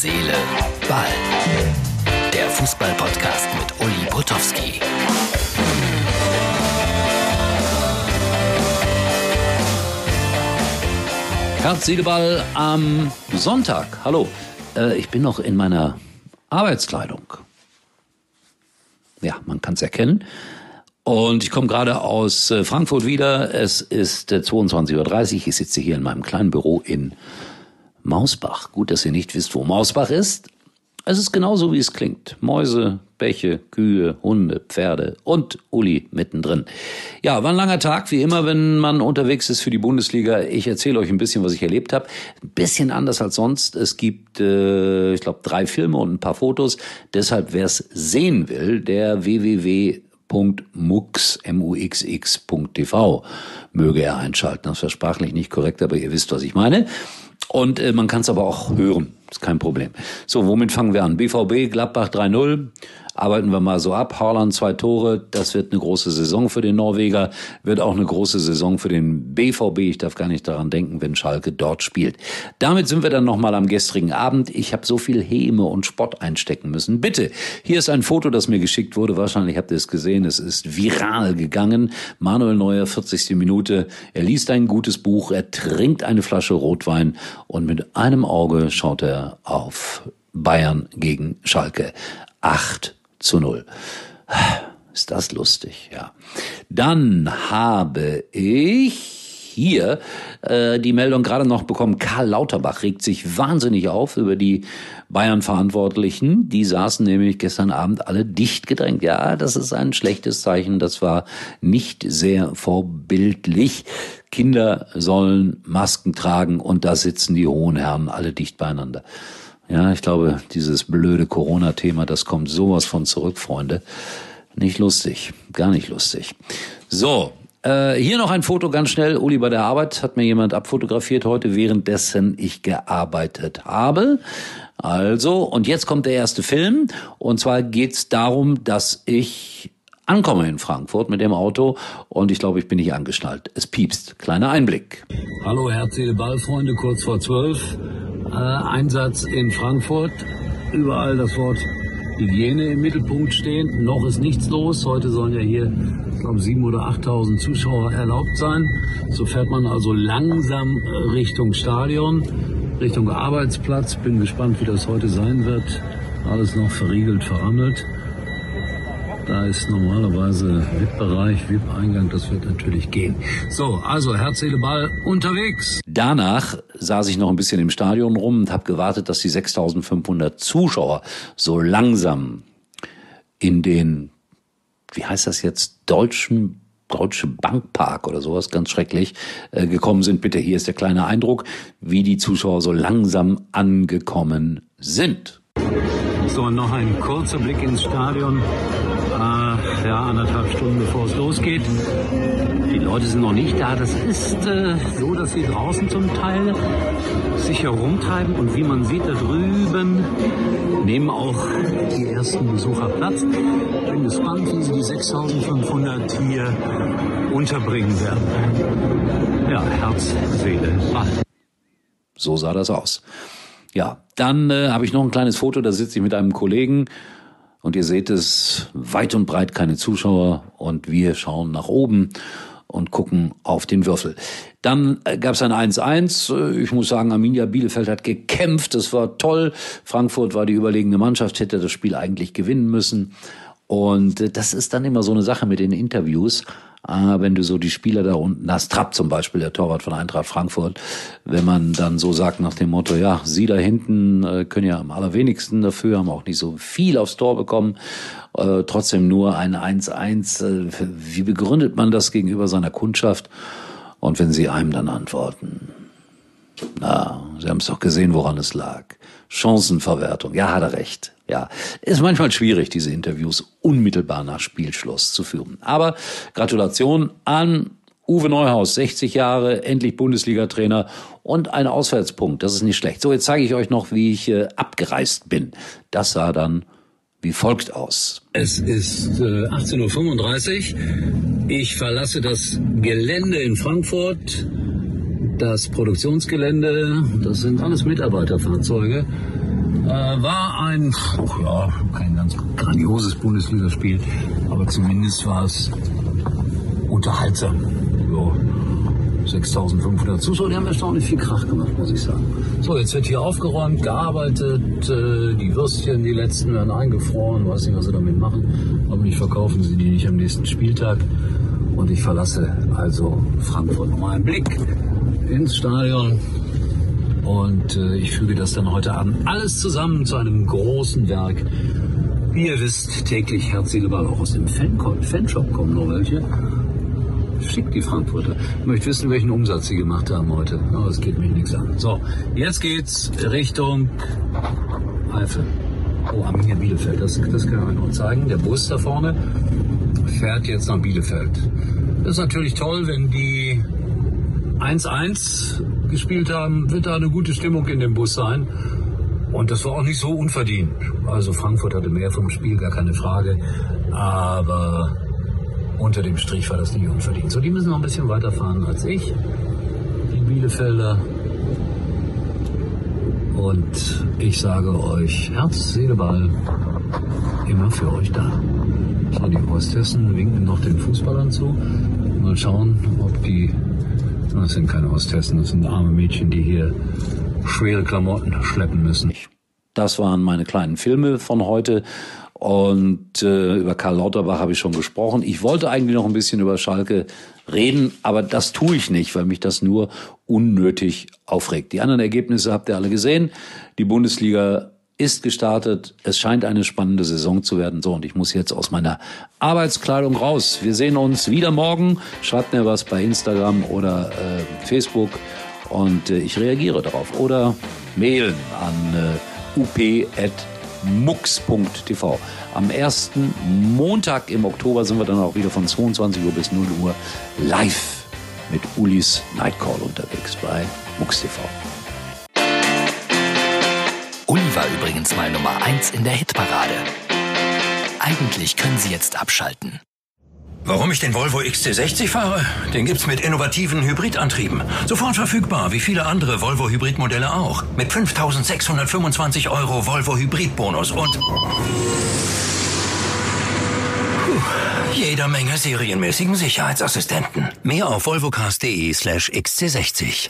Seele, Ball. Der Fußball-Podcast mit Uli Potowski. Herz, Seele, Ball am Sonntag. Hallo, äh, ich bin noch in meiner Arbeitskleidung. Ja, man kann es erkennen. Und ich komme gerade aus äh, Frankfurt wieder. Es ist äh, 22.30 Uhr. Ich sitze hier in meinem kleinen Büro in Mausbach. Gut, dass ihr nicht wisst, wo Mausbach ist. Es ist genauso, wie es klingt. Mäuse, Bäche, Kühe, Hunde, Pferde und Uli mittendrin. Ja, war ein langer Tag, wie immer, wenn man unterwegs ist für die Bundesliga. Ich erzähle euch ein bisschen, was ich erlebt habe. Ein bisschen anders als sonst. Es gibt, äh, ich glaube, drei Filme und ein paar Fotos. Deshalb, wer es sehen will, der www.mux.tv möge er einschalten. Das war sprachlich nicht korrekt, aber ihr wisst, was ich meine. Und äh, man kann es aber auch hören, ist kein Problem. So, womit fangen wir an? BVB, Gladbach 3-0. Arbeiten wir mal so ab. Haaland zwei Tore. Das wird eine große Saison für den Norweger. Wird auch eine große Saison für den BVB. Ich darf gar nicht daran denken, wenn Schalke dort spielt. Damit sind wir dann nochmal am gestrigen Abend. Ich habe so viel Häme und Spott einstecken müssen. Bitte, hier ist ein Foto, das mir geschickt wurde. Wahrscheinlich habt ihr es gesehen. Es ist viral gegangen. Manuel Neuer, 40. Minute. Er liest ein gutes Buch. Er trinkt eine Flasche Rotwein und mit einem Auge schaut er auf Bayern gegen Schalke. Acht zu null. Ist das lustig, ja. Dann habe ich hier äh, die Meldung gerade noch bekommen, Karl Lauterbach regt sich wahnsinnig auf über die Bayern-Verantwortlichen. Die saßen nämlich gestern Abend alle dicht gedrängt. Ja, das ist ein schlechtes Zeichen. Das war nicht sehr vorbildlich. Kinder sollen Masken tragen und da sitzen die hohen Herren alle dicht beieinander. Ja, ich glaube, dieses blöde Corona-Thema, das kommt sowas von zurück, Freunde. Nicht lustig, gar nicht lustig. So, äh, hier noch ein Foto ganz schnell. Uli bei der Arbeit hat mir jemand abfotografiert heute, währenddessen ich gearbeitet habe. Also, und jetzt kommt der erste Film. Und zwar geht's darum, dass ich ankomme in Frankfurt mit dem Auto und ich glaube, ich bin nicht angeschnallt. Es piepst. Kleiner Einblick. Hallo, Herz, Ballfreunde, kurz vor zwölf. Äh, Einsatz in Frankfurt. Überall das Wort Hygiene im Mittelpunkt stehen. Noch ist nichts los. Heute sollen ja hier, ich glaube, 7.000 oder 8.000 Zuschauer erlaubt sein. So fährt man also langsam äh, Richtung Stadion, Richtung Arbeitsplatz. Bin gespannt, wie das heute sein wird. Alles noch verriegelt, verrammelt. Da ist normalerweise VIP-Bereich, VIP-Eingang, das wird natürlich gehen. So, also Herz, Seele, Ball unterwegs. Danach saß ich noch ein bisschen im Stadion rum und habe gewartet, dass die 6500 Zuschauer so langsam in den, wie heißt das jetzt, deutschen Deutsche Bankpark oder sowas, ganz schrecklich, äh, gekommen sind. Bitte, hier ist der kleine Eindruck, wie die Zuschauer so langsam angekommen sind. So, noch ein kurzer Blick ins Stadion äh, ja, anderthalb Stunden bevor es losgeht. Die Leute sind noch nicht da. Das ist äh, so, dass sie draußen zum Teil sich herumtreiben und wie man sieht da drüben nehmen auch die ersten Besucher Platz. Ich bin gespannt, wie sie die 6500 hier unterbringen werden. Ja, Herz, Seele, Ball. So sah das aus. Ja, dann äh, habe ich noch ein kleines Foto, da sitze ich mit einem Kollegen und ihr seht es, weit und breit keine Zuschauer und wir schauen nach oben und gucken auf den Würfel. Dann äh, gab es ein 1-1. Äh, ich muss sagen, Arminia Bielefeld hat gekämpft. Das war toll. Frankfurt war die überlegene Mannschaft, hätte das Spiel eigentlich gewinnen müssen. Und äh, das ist dann immer so eine Sache mit den Interviews. Ah, wenn du so die Spieler da unten hast, Trapp zum Beispiel, der Torwart von Eintracht Frankfurt, wenn man dann so sagt nach dem Motto, ja, sie da hinten äh, können ja am allerwenigsten dafür, haben auch nicht so viel aufs Tor bekommen, äh, trotzdem nur ein 1-1. Äh, wie begründet man das gegenüber seiner Kundschaft? Und wenn sie einem dann antworten, na, Sie haben es doch gesehen, woran es lag. Chancenverwertung. Ja, hat er recht. Ja, ist manchmal schwierig, diese Interviews unmittelbar nach Spielschluss zu führen. Aber Gratulation an Uwe Neuhaus, 60 Jahre, endlich Bundesliga-Trainer und ein Auswärtspunkt. Das ist nicht schlecht. So, jetzt zeige ich euch noch, wie ich äh, abgereist bin. Das sah dann wie folgt aus. Es ist äh, 18.35 Uhr. Ich verlasse das Gelände in Frankfurt das Produktionsgelände, das sind alles Mitarbeiterfahrzeuge. Äh, war ein, oh ja, kein ganz grandioses Bundesligaspiel, aber zumindest war es unterhaltsam. So. 6500 Zuschauer, die haben erstaunlich viel Krach gemacht, muss ich sagen. So, jetzt wird hier aufgeräumt, gearbeitet, äh, die Würstchen, die letzten werden eingefroren, weiß nicht, was sie damit machen, nicht verkaufen sie die nicht am nächsten Spieltag. Und ich verlasse also Frankfurt. Einen Blick ins Stadion. Und äh, ich füge das dann heute Abend alles zusammen zu einem großen Werk. Wie ihr wisst, täglich Herz, Ball auch aus dem Fan Fanshop kommen noch welche. Schick die Frankfurter. Ich möchte wissen, welchen Umsatz sie gemacht haben heute. Aber das geht mich nichts an. So, jetzt geht's Richtung Eifel. Oh, Arminia Bielefeld. Das, das kann ich euch noch zeigen. Der Bus da vorne fährt jetzt nach Bielefeld. Das ist natürlich toll, wenn die 1-1 gespielt haben, wird da eine gute Stimmung in dem Bus sein. Und das war auch nicht so unverdient. Also Frankfurt hatte mehr vom Spiel, gar keine Frage. Aber unter dem Strich war das nicht unverdient. So, die müssen noch ein bisschen weiterfahren als ich. Die Bielefelder. Und ich sage euch, Herz, Seele, Ball, immer für euch da. So, die Hosttessen winken noch den Fußballern zu. Mal schauen, ob die, das sind keine Hostessen, das sind arme Mädchen, die hier schwere Klamotten schleppen müssen. Das waren meine kleinen Filme von heute. Und äh, über Karl Lauterbach habe ich schon gesprochen. Ich wollte eigentlich noch ein bisschen über Schalke reden, aber das tue ich nicht, weil mich das nur unnötig aufregt. Die anderen Ergebnisse habt ihr alle gesehen. Die Bundesliga ist gestartet. Es scheint eine spannende Saison zu werden. So, und ich muss jetzt aus meiner Arbeitskleidung raus. Wir sehen uns wieder morgen. Schreibt mir was bei Instagram oder äh, Facebook und äh, ich reagiere darauf. Oder mailen an äh, up@ mux.tv. Am ersten Montag im Oktober sind wir dann auch wieder von 22 Uhr bis 0 Uhr live mit Ulis Nightcall unterwegs bei MUX.tv. übrigens mal Nummer 1 in der Hitparade. Eigentlich können Sie jetzt abschalten. Warum ich den Volvo XC60 fahre? Den gibt's mit innovativen Hybridantrieben. Sofort verfügbar, wie viele andere Volvo Hybridmodelle auch. Mit 5625 Euro Volvo Hybridbonus und puh, jeder Menge serienmäßigen Sicherheitsassistenten. Mehr auf volvocars.de slash XC60.